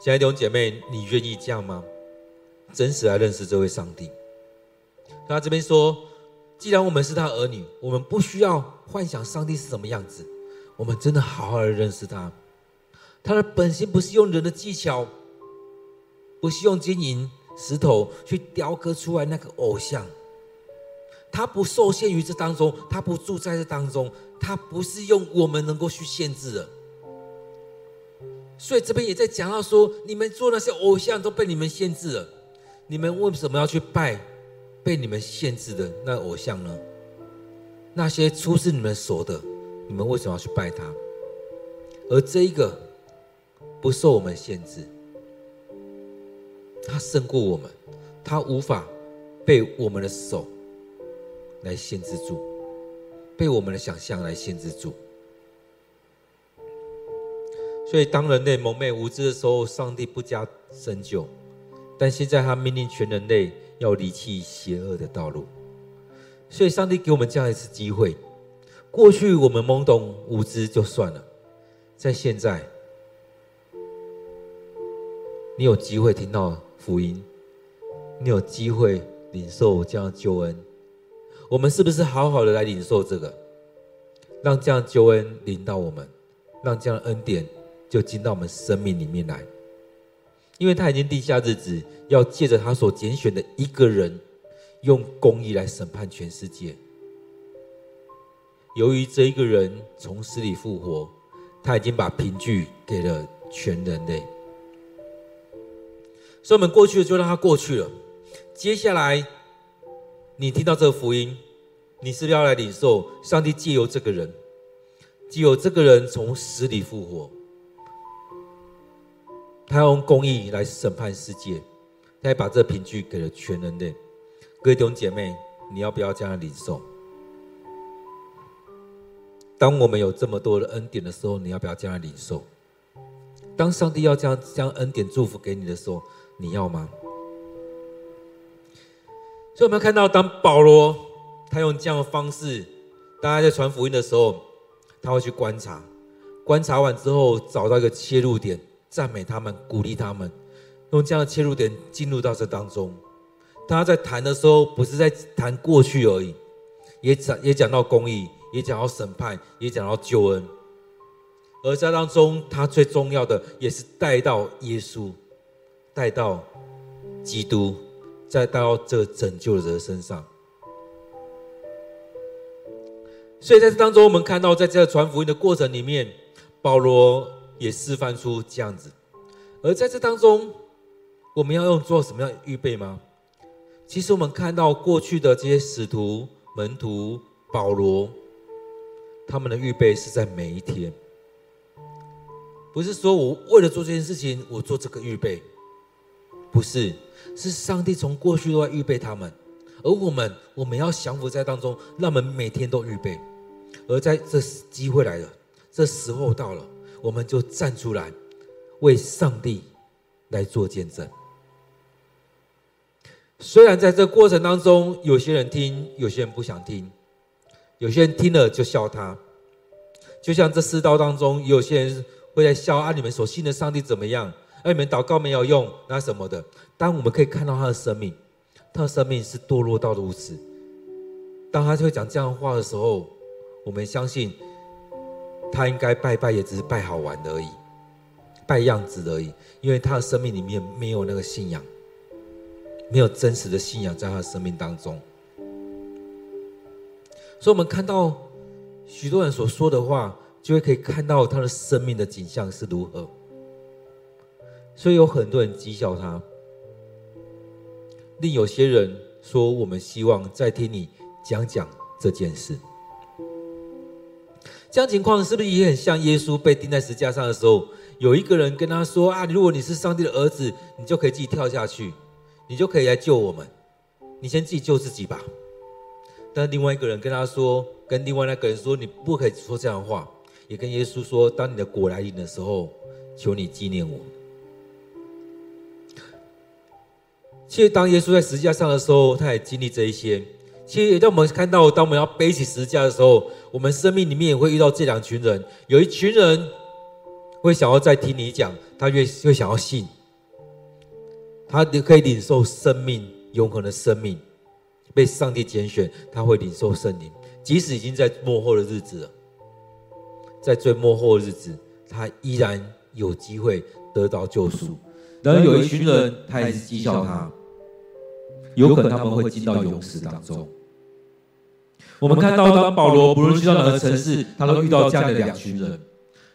亲爱的弟兄姐妹，你愿意这样吗？真实来认识这位上帝。他这边说。既然我们是他儿女，我们不需要幻想上帝是什么样子。我们真的好好的认识他。他的本性不是用人的技巧，不是用金银石头去雕刻出来那个偶像。他不受限于这当中，他不住在这当中，他不是用我们能够去限制的。所以这边也在讲到说，你们做那些偶像都被你们限制了，你们为什么要去拜？被你们限制的那偶像呢？那些出自你们手的，你们为什么要去拜他？而这一个不受我们限制，他胜过我们，他无法被我们的手来限制住，被我们的想象来限制住。所以，当人类蒙昧无知的时候，上帝不加深究，但现在他命令全人类。要离弃邪恶的道路，所以上帝给我们这样一次机会。过去我们懵懂无知就算了，在现在，你有机会听到福音，你有机会领受这样救恩，我们是不是好好的来领受这个，让这样救恩临到我们，让这样的恩典就进到我们生命里面来？因为他已经定下日子，要借着他所拣选的一个人，用公义来审判全世界。由于这一个人从死里复活，他已经把凭据给了全人类。所以，我们过去的就让它过去了。接下来，你听到这个福音，你是不是要来领受上帝借由这个人，借由这个人从死里复活，他要用公义来审判世界，他还把这凭据给了全人类。各位弟兄姐妹，你要不要这样领受？当我们有这么多的恩典的时候，你要不要这样领受？当上帝要将将恩典祝福给你的时候，你要吗？所以我们看到，当保罗他用这样的方式，大家在传福音的时候，他会去观察，观察完之后找到一个切入点，赞美他们，鼓励他们，用这样的切入点进入到这当中。他在谈的时候，不是在谈过去而已，也讲也讲到公义，也讲到审判，也讲到救恩。而在当中，他最重要的也是带到耶稣。带到基督，再带到这拯救者身上。所以在这当中，我们看到，在这个传福音的过程里面，保罗也示范出这样子。而在这当中，我们要用做什么样的预备吗？其实我们看到过去的这些使徒、门徒、保罗，他们的预备是在每一天，不是说我为了做这件事情，我做这个预备。不是，是上帝从过去都在预备他们，而我们，我们要降服在当中，让我们每天都预备。而在这机会来了，这时候到了，我们就站出来，为上帝来做见证。虽然在这过程当中，有些人听，有些人不想听，有些人听了就笑他，就像这世道当中，有些人会在笑啊，你们所信的上帝怎么样？啊你们祷告没有用，那什么的。当我们可以看到他的生命，他的生命是堕落到如此。当他就会讲这样的话的时候，我们相信他应该拜拜也只是拜好玩的而已，拜样子而已。因为他的生命里面没有那个信仰，没有真实的信仰在他的生命当中。所以，我们看到许多人所说的话，就会可以看到他的生命的景象是如何。所以有很多人讥笑他，另有些人说：“我们希望再听你讲讲这件事。”这样情况是不是也很像耶稣被钉在十字架上的时候，有一个人跟他说：“啊，如果你是上帝的儿子，你就可以自己跳下去，你就可以来救我们，你先自己救自己吧。”但另外一个人跟他说，跟另外那个人说：“你不可以说这样的话。”也跟耶稣说：“当你的果来临的时候，求你纪念我。”其实，当耶稣在十字架上的时候，他也经历这一些。其实，也让我们看到，当我们要背起十字架的时候，我们生命里面也会遇到这两群人。有一群人会想要再听你讲，他越会想要信，他可以领受生命永恒的生命，被上帝拣选，他会领受圣灵。即使已经在幕后的日子了，在最幕后的日子，他依然有机会得到救赎。然而，有一群人，他还是讥笑他。有可能他们会进到勇士当中。我们看到，当保罗不论去到哪个城市，他都遇到这样的两群人。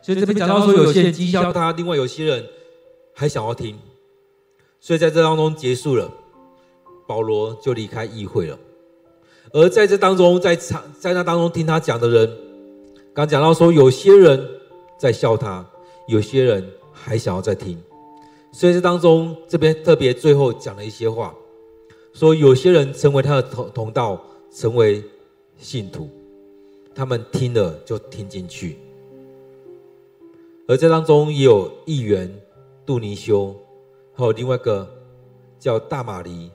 所以这边讲到说，有些人讥笑他，另外有些人还想要听。所以在这当中结束了，保罗就离开议会了。而在这当中，在场在那当中听他讲的人，刚讲到说，有些人在笑他，有些人还想要再听。所以这当中这边特别最后讲了一些话。说有些人成为他的同同道，成为信徒，他们听了就听进去。而这当中也有议员杜尼修，还有另外一个叫大马黎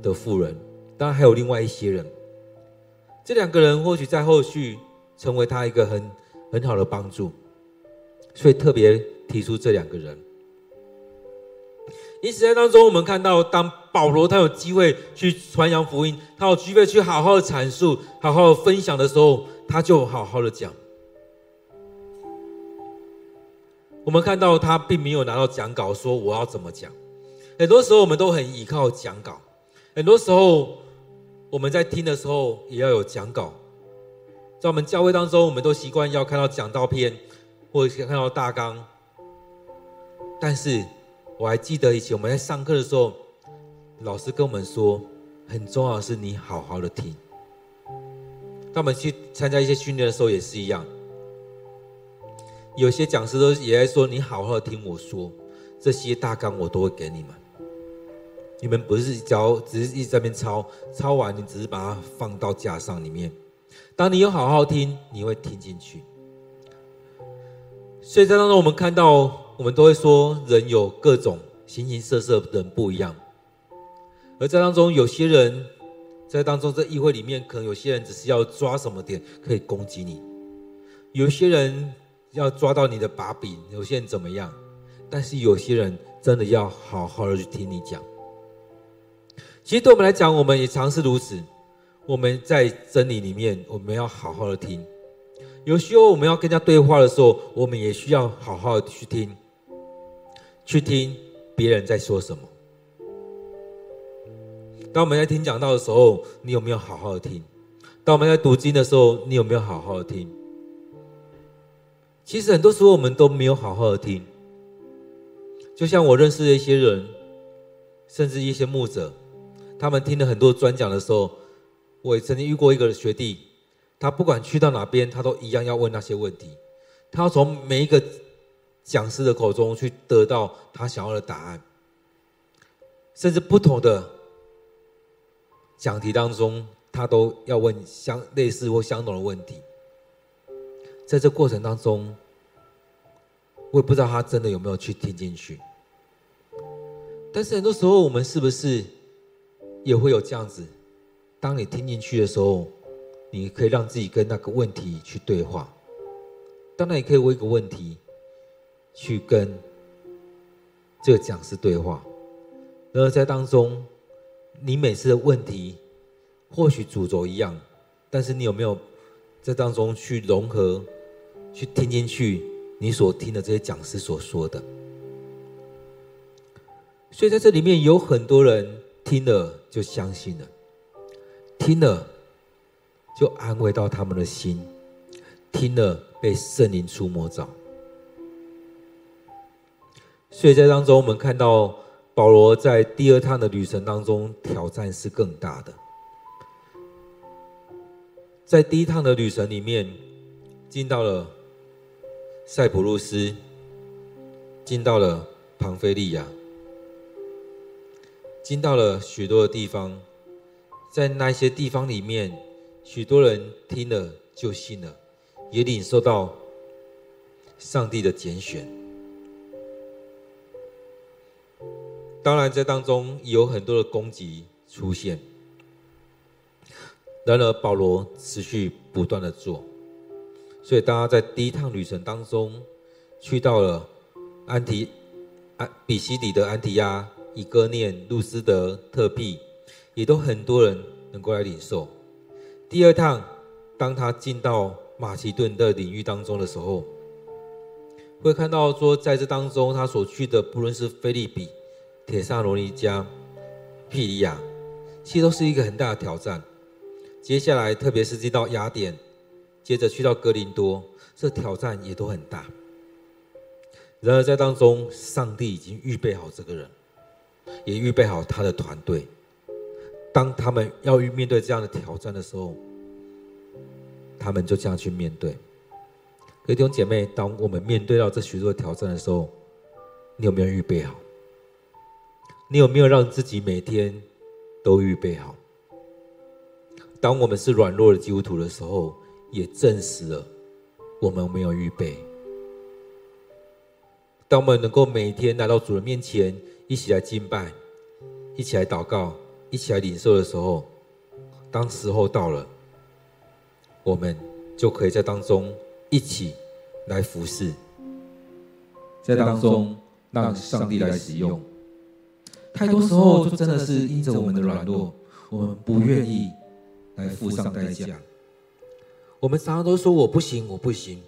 的妇人，当然还有另外一些人。这两个人或许在后续成为他一个很很好的帮助，所以特别提出这两个人。因此，在当中我们看到，当保罗他有机会去传扬福音，他有机会去好好的阐述、好好的分享的时候，他就好好的讲。我们看到他并没有拿到讲稿，说我要怎么讲。很多时候我们都很依靠讲稿，很多时候我们在听的时候也要有讲稿。在我们教会当中，我们都习惯要看到讲道片，或者看到大纲。但是我还记得以前我们在上课的时候，老师跟我们说，很重要的是你好好的听。当我们去参加一些训练的时候也是一样。有些讲师都也在说：“你好好的听我说，这些大纲我都会给你们。你们不是只要只是一直在那边抄，抄完你只是把它放到架上里面。当你有好好听，你会听进去。所以在当中，我们看到，我们都会说，人有各种形形色色的人不一样。而在当中，有些人在当中，在议会里面，可能有些人只是要抓什么点可以攻击你，有些人。要抓到你的把柄，有些人怎么样？但是有些人真的要好好的去听你讲。其实对我们来讲，我们也常是如此。我们在真理里面，我们要好好的听。有时候我们要跟人家对话的时候，我们也需要好好的去听，去听别人在说什么。当我们在听讲道的时候，你有没有好好的听？当我们在读经的时候，你有没有好好的听？其实很多时候我们都没有好好的听，就像我认识的一些人，甚至一些牧者，他们听了很多专讲的时候，我也曾经遇过一个学弟，他不管去到哪边，他都一样要问那些问题，他要从每一个讲师的口中去得到他想要的答案，甚至不同的讲题当中，他都要问相类似或相同的问题。在这过程当中，我也不知道他真的有没有去听进去。但是很多时候，我们是不是也会有这样子？当你听进去的时候，你可以让自己跟那个问题去对话。当然，也可以问一个问题，去跟这个讲师对话。然后在当中，你每次的问题或许主轴一样，但是你有没有在当中去融合？去听进去，你所听的这些讲师所说的，所以在这里面有很多人听了就相信了，听了就安慰到他们的心，听了被圣灵触摸着。所以在当中，我们看到保罗在第二趟的旅程当中，挑战是更大的。在第一趟的旅程里面，进到了。塞浦路斯进到了庞菲利亚，进到了许多的地方，在那些地方里面，许多人听了就信了，也领受到上帝的拣选。当然，在当中有很多的攻击出现，然而保罗持续不断的做。所以，大家在第一趟旅程当中，去到了安提、安比西底的安提亚、以哥念、路斯德、特庇，也都很多人能够来领受。第二趟，当他进到马其顿的领域当中的时候，会看到说，在这当中，他所去的不论是腓利比、帖撒罗尼加、庇哩亚，其实都是一个很大的挑战。接下来，特别是进到雅典。接着去到哥林多，这挑战也都很大。然而在当中，上帝已经预备好这个人，也预备好他的团队。当他们要面对这样的挑战的时候，他们就这样去面对。各位弟兄姐妹，当我们面对到这许多挑战的时候，你有没有预备好？你有没有让自己每天都预备好？当我们是软弱的基督徒的时候，也证实了我们没有预备。当我们能够每天来到主人面前，一起来敬拜，一起来祷告，一起来领受的时候，当时候到了，我们就可以在当中一起来服侍，在当中让上帝来使用，太多时候就真的是因着我们的软弱，我们不愿意来付上代价。我们常常都说我不行，我不行。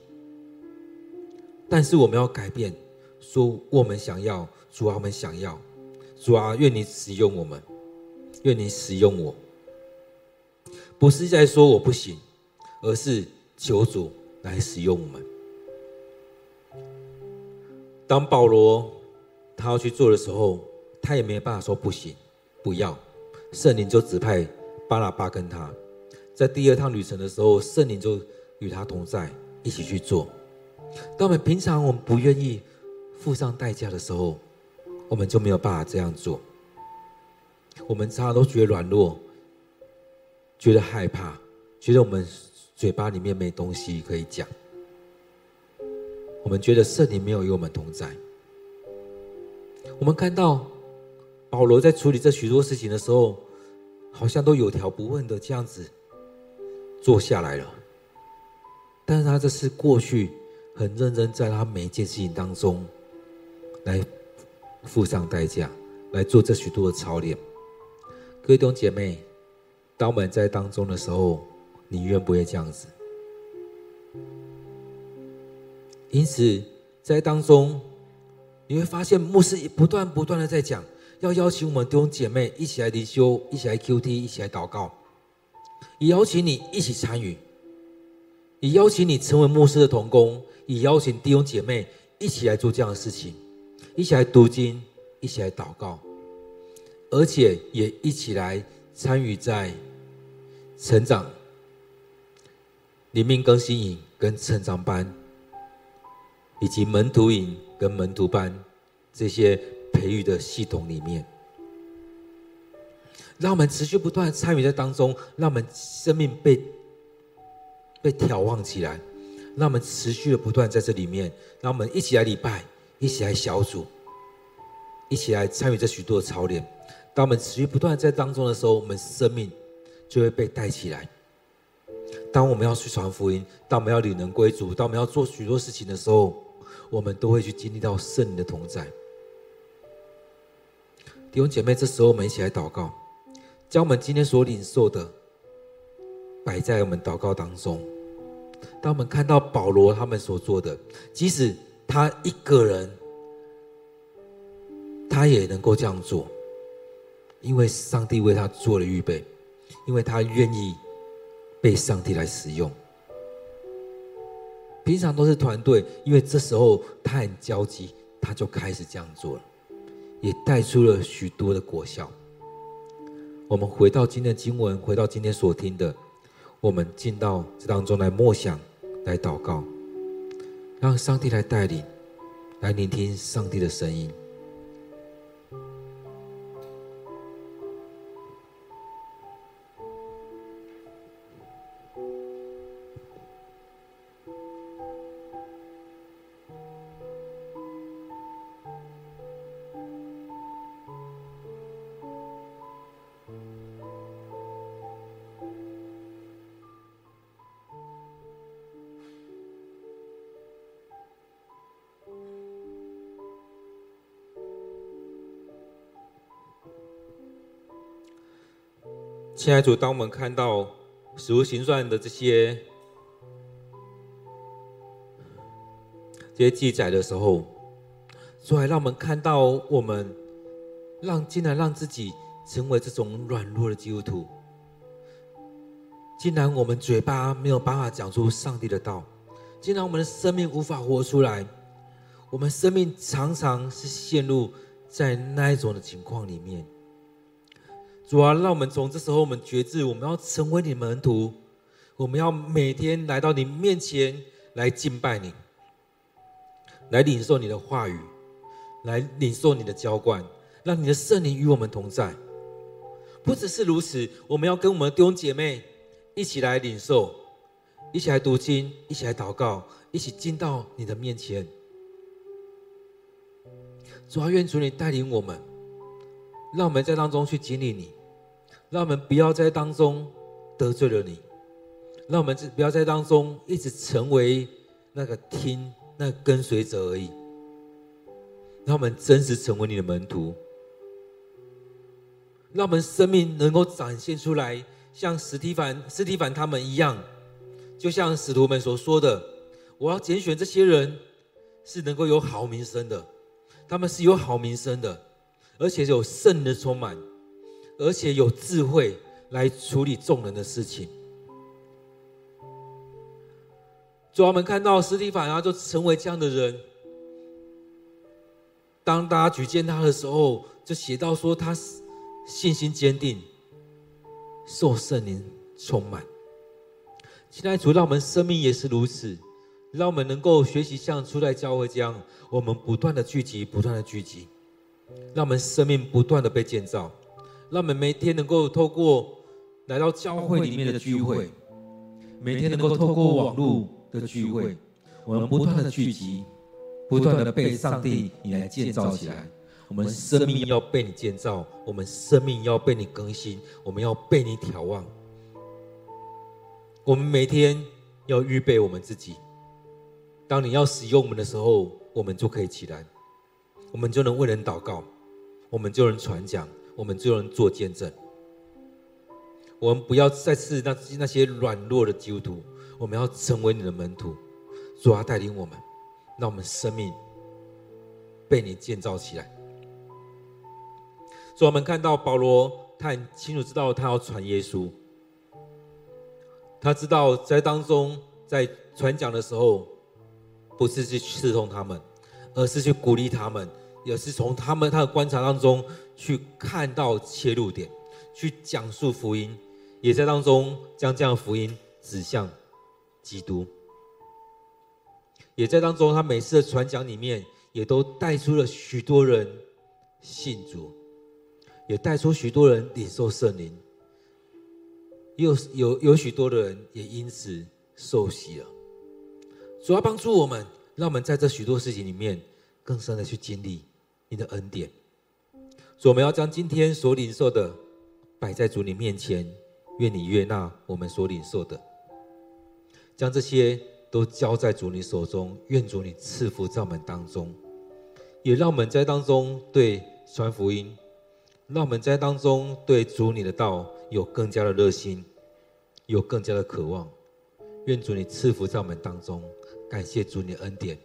但是我们要改变，说我们想要，主啊，我们想要，主啊，愿你使用我们，愿你使用我。不是在说我不行，而是求主来使用我们。当保罗他要去做的时候，他也没有办法说不行，不要。圣灵就指派巴拉巴跟他，在第二趟旅程的时候，圣灵就与他同在，一起去做。当我们平常我们不愿意付上代价的时候，我们就没有办法这样做。我们常常都觉得软弱。觉得害怕，觉得我们嘴巴里面没东西可以讲。我们觉得圣灵没有与我们同在。我们看到保罗在处理这许多事情的时候，好像都有条不紊的这样子做下来了。但是他这是过去很认真，在他每一件事情当中来付上代价，来做这许多的操练。各位弟兄姐妹。当我们在当中的时候，你愿不愿意这样子？因此，在当中，你会发现牧师不断不断的在讲，要邀请我们弟兄姐妹一起来灵修，一起来 QT，一起来祷告，也邀请你一起参与，也邀请你成为牧师的同工，也邀请弟兄姐妹一起来做这样的事情，一起来读经，一起来祷告，而且也一起来参与在。成长、灵命更新营跟成长班，以及门徒营跟门徒班这些培育的系统里面，让我们持续不断参与在当中，让我们生命被被眺望起来，让我们持续的不断在这里面，让我们一起来礼拜，一起来小组，一起来参与这许多的操练。当我们持续不断在当中的时候，我们生命。就会被带起来。当我们要去传福音，当我们要领人归主，当我们要做许多事情的时候，我们都会去经历到圣灵的同在。弟兄姐妹，这时候我们一起来祷告，将我们今天所领受的摆在我们祷告当中。当我们看到保罗他们所做的，即使他一个人，他也能够这样做，因为上帝为他做了预备。因为他愿意被上帝来使用，平常都是团队，因为这时候他很焦急，他就开始这样做了，也带出了许多的果效。我们回到今天的经文，回到今天所听的，我们进到这当中来默想，来祷告，让上帝来带领，来聆听上帝的声音。亲爱主，当我们看到《使徒行传》的这些这些记载的时候，主还让我们看到我们让竟然让自己成为这种软弱的基督徒，竟然我们嘴巴没有办法讲出上帝的道，竟然我们的生命无法活出来，我们生命常常是陷入在那一种的情况里面。主啊，让我们从这时候，我们觉知，我们要成为你门徒，我们要每天来到你面前来敬拜你，来领受你的话语，来领受你的浇灌，让你的圣灵与我们同在。不只是如此，我们要跟我们的弟兄姐妹一起来领受，一起来读经，一起来祷告，一起进到你的面前。主啊，愿主你带领我们，让我们在当中去经历你。让我们不要在当中得罪了你，让我们不要在当中一直成为那个听、那个跟随者而已。让我们真实成为你的门徒，让我们生命能够展现出来，像史提凡、史提凡他们一样，就像使徒们所说的：“我要拣选这些人，是能够有好名声的，他们是有好名声的，而且有圣的充满，而且有智慧来处理众人的事情。”主，我们看到史提凡啊，就成为这样的人。当大家举荐他的时候，就写到说他信心坚定，受圣灵充满。亲爱的主，让我们生命也是如此，让我们能够学习像初代教会这样，我们不断的聚集，不断的聚集，让我们生命不断的被建造，让我们每天能够透过来到教会里面的聚会，每天能够透过网络的聚会，我们不断的聚集。不断的被上帝你来建造起来，我们生命要被你建造，我们生命要被你更新，我们要被你眺望。我们每天要预备我们自己，当你要使用我们的时候，我们就可以起来，我们就能为人祷告，我们就能传讲，我们就能做见证。我们不要再是那那些软弱的基督徒，我们要成为你的门徒，主啊，带领我们。让我们生命被你建造起来。所以，我们看到保罗，他很清楚知道他要传耶稣。他知道在当中，在传讲的时候，不是去刺痛他们，而是去鼓励他们，也是从他们他的观察当中去看到切入点，去讲述福音，也在当中将这样的福音指向基督。也在当中，他每次的传讲里面，也都带出了许多人信主，也带出许多人领受圣灵，有有有许多的人也因此受洗了。主要帮助我们，让我们在这许多事情里面更深的去经历你的恩典。所以我们要将今天所领受的摆在主你面前，愿你悦纳我们所领受的，将这些。都交在主你手中，愿主你赐福在我们当中，也让我们在当中对传福音，让我们在当中对主你的道有更加的热心，有更加的渴望。愿主你赐福在我们当中，感谢主你的恩典。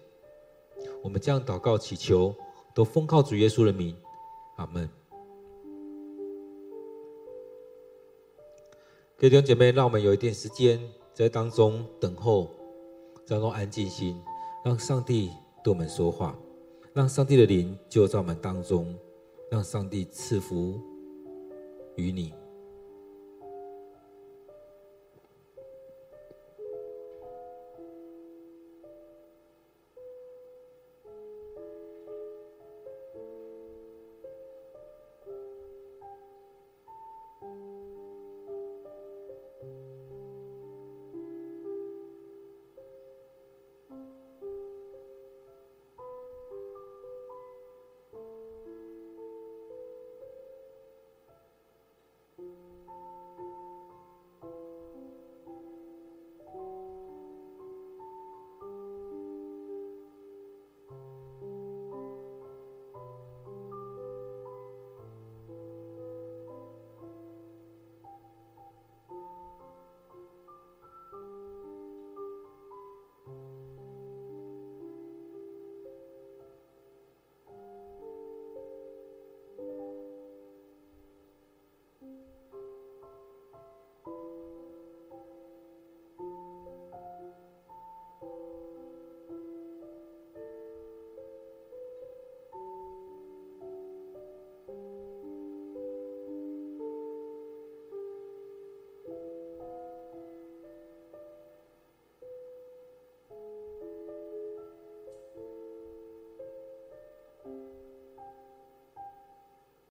我们这样祷告祈求，都奉靠主耶稣的名，阿门。各位弟兄姐妹，让我们有一点时间在当中等候。当中安静心，让上帝对我们说话，让上帝的灵就在我们当中，让上帝赐福于你。